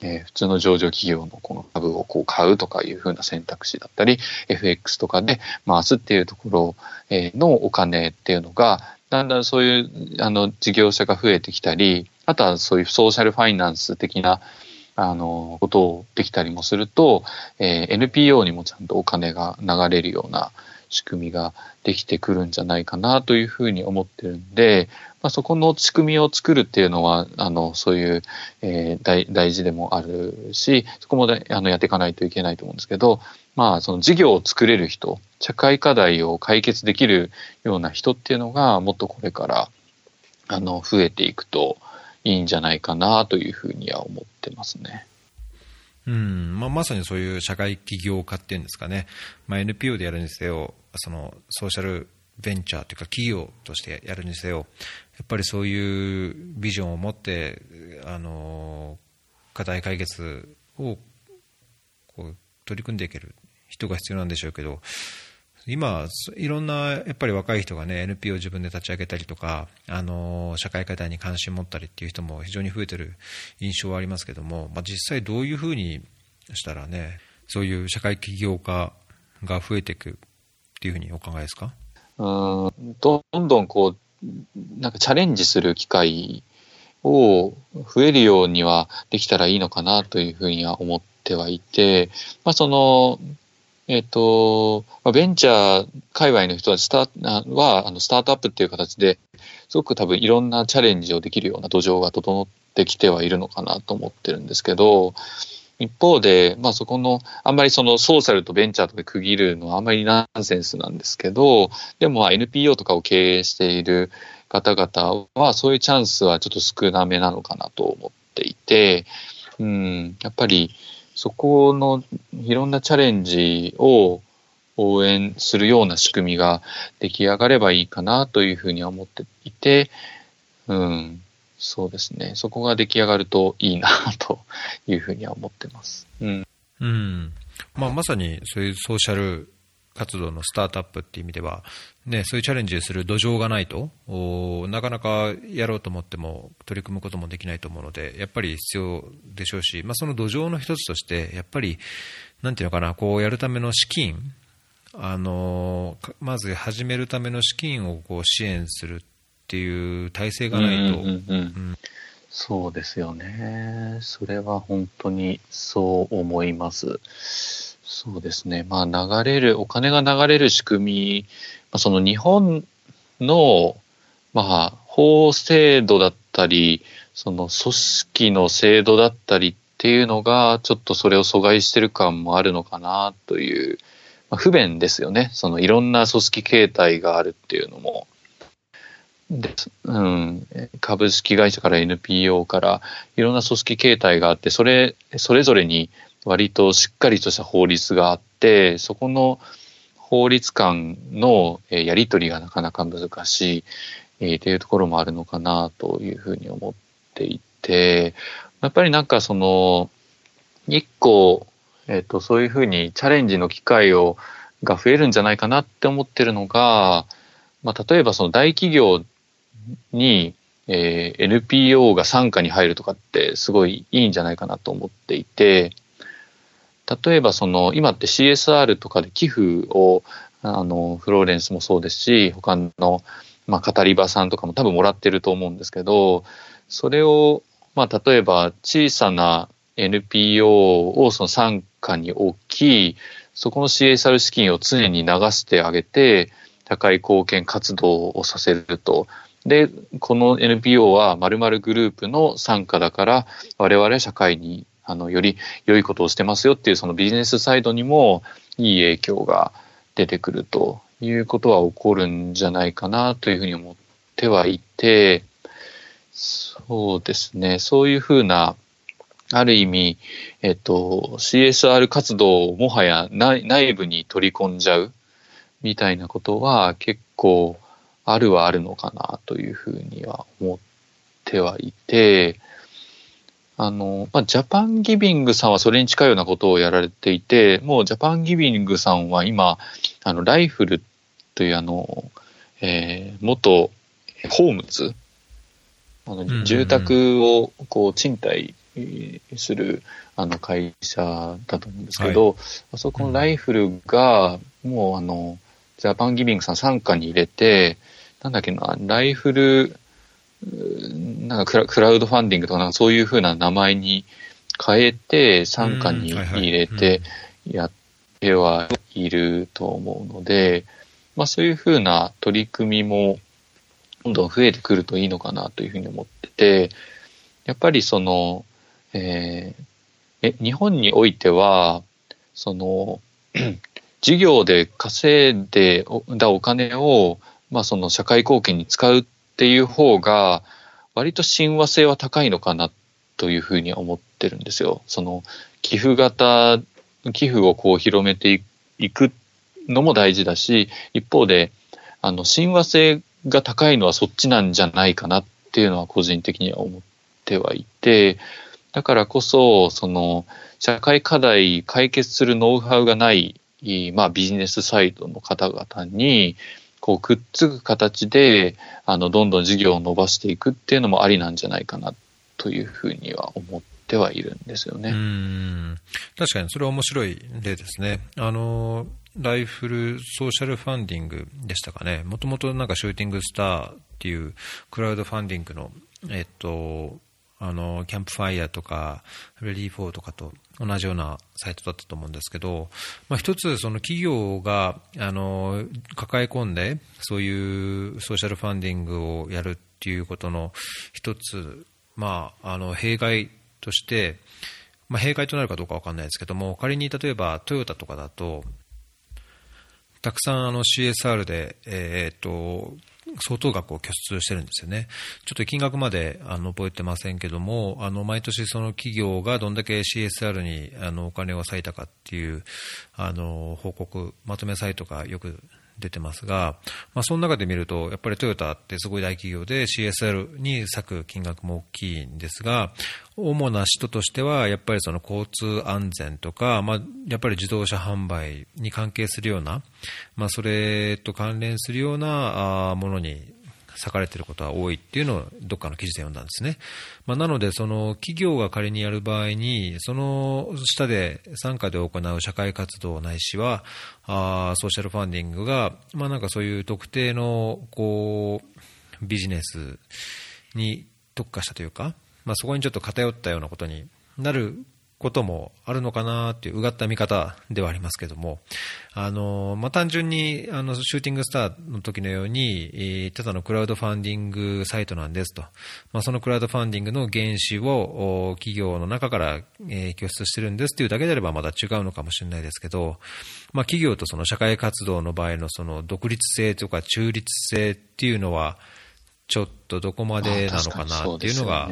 えー、普通の上場企業のこの株をこう買うとかいうふうな選択肢だったり、FX とかで回すっていうところのお金っていうのが、だんだんそういうあの事業者が増えてきたり、あとはそういうソーシャルファイナンス的なあの、ことをできたりもすると、えー、NPO にもちゃんとお金が流れるような仕組みができてくるんじゃないかなというふうに思ってるんで、まあ、そこの仕組みを作るっていうのは、あの、そういう、えー、大大事でもあるし、そこもあのやっていかないといけないと思うんですけど、まあ、その事業を作れる人、社会課題を解決できるような人っていうのが、もっとこれから、あの、増えていくと、いいんじゃないかなというふうには思ってますね。うんまあ、まさにそういう社会起業家っていうんですかね、まあ、NPO でやるにせよそのソーシャルベンチャーというか企業としてやるにせよやっぱりそういうビジョンを持ってあの課題解決をこう取り組んでいける人が必要なんでしょうけど今、いろんなやっぱり若い人がね NPO を自分で立ち上げたりとか、あの社会課題に関心持ったりっていう人も非常に増えてる印象はありますけども、まあ、実際どういうふうにしたらね、そういう社会起業家が増えていくっていうふうにお考えですか？うんどんどんこう、なんかチャレンジする機会を増えるようにはできたらいいのかなというふうには思ってはいて、まあ、そのえっ、ー、と、ベンチャー界隈の人はスタはあのスタートアップっていう形ですごく多分いろんなチャレンジをできるような土壌が整ってきてはいるのかなと思ってるんですけど、一方で、まあそこの、あんまりそのソーシャルとベンチャーとか区切るのはあんまりナンセンスなんですけど、でも NPO とかを経営している方々はそういうチャンスはちょっと少なめなのかなと思っていて、うん、やっぱり、そこのいろんなチャレンジを応援するような仕組みが出来上がればいいかなというふうに思っていて、うん、そうですね。そこが出来上がるといいなというふうには思ってます。うん。うん。まあ、まさにそういうソーシャル活動のスタートアップっていう意味では、ね、そういうチャレンジする土壌がないとなかなかやろうと思っても取り組むこともできないと思うのでやっぱり必要でしょうし、まあ、その土壌の一つとしてやっぱりなんていうのかなこうやるための資金あのまず始めるための資金をこう支援するっていう体制がないと。そうですよね。それは本当にそう思います。そうですね。まあ流れる、お金が流れる仕組み、まあ、その日本の、まあ法制度だったり、その組織の制度だったりっていうのが、ちょっとそれを阻害してる感もあるのかなという、まあ、不便ですよね。そのいろんな組織形態があるっていうのも。でうん、株式会社から NPO からいろんな組織形態があってそれそれぞれに割としっかりとした法律があってそこの法律間のやり取りがなかなか難しい、えー、というところもあるのかなというふうに思っていてやっぱりなんかその一個、えーと、そういうふうにチャレンジの機会をが増えるんじゃないかなって思ってるのが、まあ、例えばその大企業に、えー、NPO が傘下に入るとかってすごいいいんじゃないかなと思っていて、例えばその今って CSR とかで寄付をあのフローレンスもそうですし他の、まあ、語り場さんとかも多分もらってると思うんですけどそれを、まあ、例えば小さな NPO をその傘下に置きそこの CSR 資金を常に流してあげて社会貢献活動をさせると。で、この NPO は〇〇グループの参加だから、我々は社会にあのより良いことをしてますよっていうそのビジネスサイドにもいい影響が出てくるということは起こるんじゃないかなというふうに思ってはいて、そうですね、そういうふうな、ある意味、えっと、CSR 活動をもはや内部に取り込んじゃうみたいなことは結構あるはあるのかなというふうには思ってはいて、あの、まあ、ジャパンギビングさんはそれに近いようなことをやられていて、もうジャパンギビングさんは今、あの、ライフルというあの、えー、元ホームズ、あの、住宅をこう賃貸するあの会社だと思うんですけど、はい、あそこのライフルが、もうあの、ジャパンギビングさん傘下に入れて、なんだっけな、ライフル、なんかクラウドファンディングとかそういうふうな名前に変えて、傘下に入れてやってはいると思うので、まあそういうふうな取り組みもどんどん増えてくるといいのかなというふうに思ってて、やっぱりその、えー、え日本においては、その、事業で稼いでだお金をまあ、その社会貢献に使うっっていう方が、割と親和性は高いのかなというふうに思ってるんですよ。その寄付型、寄付をこう広めていくのも大事だし、一方で、あの、親和性が高いのはそっちなんじゃないかなっていうのは個人的には思ってはいて、だからこそ、その、社会課題解決するノウハウがない、まあビジネスサイドの方々に、こうくっつく形であのどんどん事業を伸ばしていくっていうのもありなんじゃないかなというふうには思ってはいるんですよね。うん確かにそれは面白い例ですね。あのライフルソーシャルファンディングでしたかね、もともとなんかシューティングスターっていうクラウドファンディングの、えっと、あのキャンプファイヤーとかレディー4とかと同じようなサイトだったと思うんですけど、まあ、一つその企業があの抱え込んでそういうソーシャルファンディングをやるっていうことの一つ、まあ、あの弊害として、まあ、弊害となるかどうか分かんないですけども仮に例えばトヨタとかだとたくさんあの CSR で、えー、っと相当額を拠出してるんですよね。ちょっと金額まであの覚えてませんけども、あの毎年その企業がどんだけ CSR にあのお金を割いたかっていうあの報告、まとめサイトがよく出てますが、まあ、その中で見ると、やっぱりトヨタってすごい大企業で CSR に割く金額も大きいんですが、主な人としては、やっぱりその交通安全とか、まあ、やっぱり自動車販売に関係するような、まあ、それと関連するようなものに割かれてることは多いっていうのをどっかの記事で読んだんですね。まあ、なので、その企業が仮にやる場合に、その下で傘下で行う社会活動ないしは、あソーシャルファンディングが、まあ、なんかそういう特定のこうビジネスに特化したというか、まあ、そこにちょっと偏ったようなことになることもあるのかなっていう、うがった見方ではありますけども、あの、まあ、単純に、あの、シューティングスターの時のように、えー、ただのクラウドファンディングサイトなんですと。まあ、そのクラウドファンディングの原資を企業の中から、えー、拠出してるんですっていうだけであればまだ違うのかもしれないですけど、まあ、企業とその社会活動の場合のその独立性とか中立性っていうのは、ちょっとどこまでなのかなっていうのが、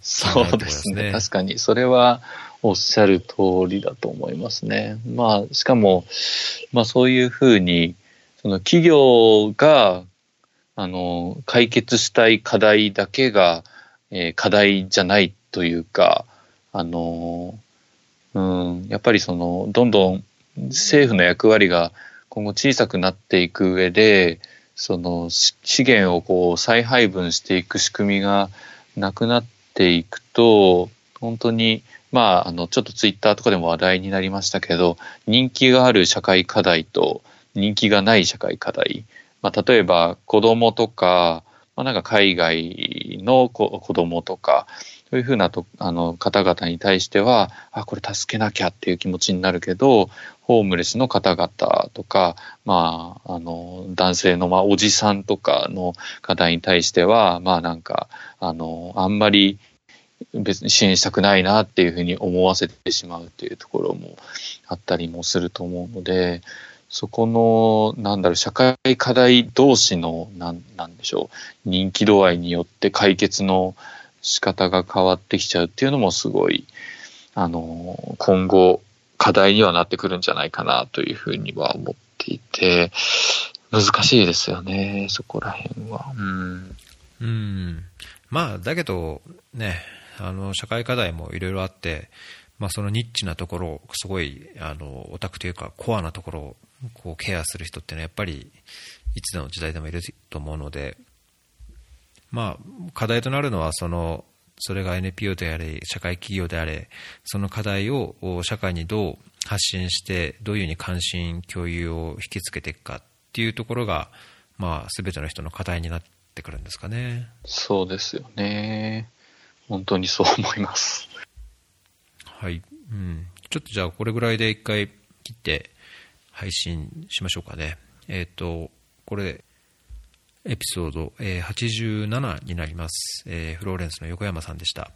そうですね。確かに、それはおっしゃる通りだと思いますね。まあ、しかも、まあそういうふうに、その企業が、あの、解決したい課題だけが、えー、課題じゃないというか、あの、うん、やっぱりその、どんどん政府の役割が今後小さくなっていく上で、その資源をこう再配分していく仕組みがなくなっていくと、本当に、まあ、あの、ちょっとツイッターとかでも話題になりましたけど、人気がある社会課題と人気がない社会課題。まあ、例えば子供とか、まあ、なんか海外の子供とか、そういうふうなとあの方々に対しては、あ、これ助けなきゃっていう気持ちになるけど、ホームレスの方々とか、まあ、あの、男性の、まあ、おじさんとかの方に対しては、まあなんか、あの、あんまり別に支援したくないなっていうふうに思わせてしまうっていうところもあったりもすると思うので、そこの、なんだろう、社会課題同士の、なん、なんでしょう、人気度合いによって解決の仕方が変わってきちゃうっていうのもすごい、あの、今後課題にはなってくるんじゃないかなというふうには思っていて、難しいですよね、そこら辺は。うん。うん。まあ、だけど、ね、あの、社会課題もいろいろあって、まあ、そのニッチなところを、すごい、あの、オタクというか、コアなところを、こう、ケアする人ってのは、やっぱり、いつの時代でもいると思うので、まあ、課題となるのはその、それが NPO であれ、社会企業であれ、その課題を社会にどう発信して、どういうふうに関心、共有を引きつけていくかっていうところが、まあ、全ての人の課題になってくるんですかね。そうですよね。本当にそう思います。はい。うん。ちょっとじゃあ、これぐらいで一回切って配信しましょうかね。えっ、ー、と、これ、エピソード、87になります、えー、フローレンスの横山さんでした。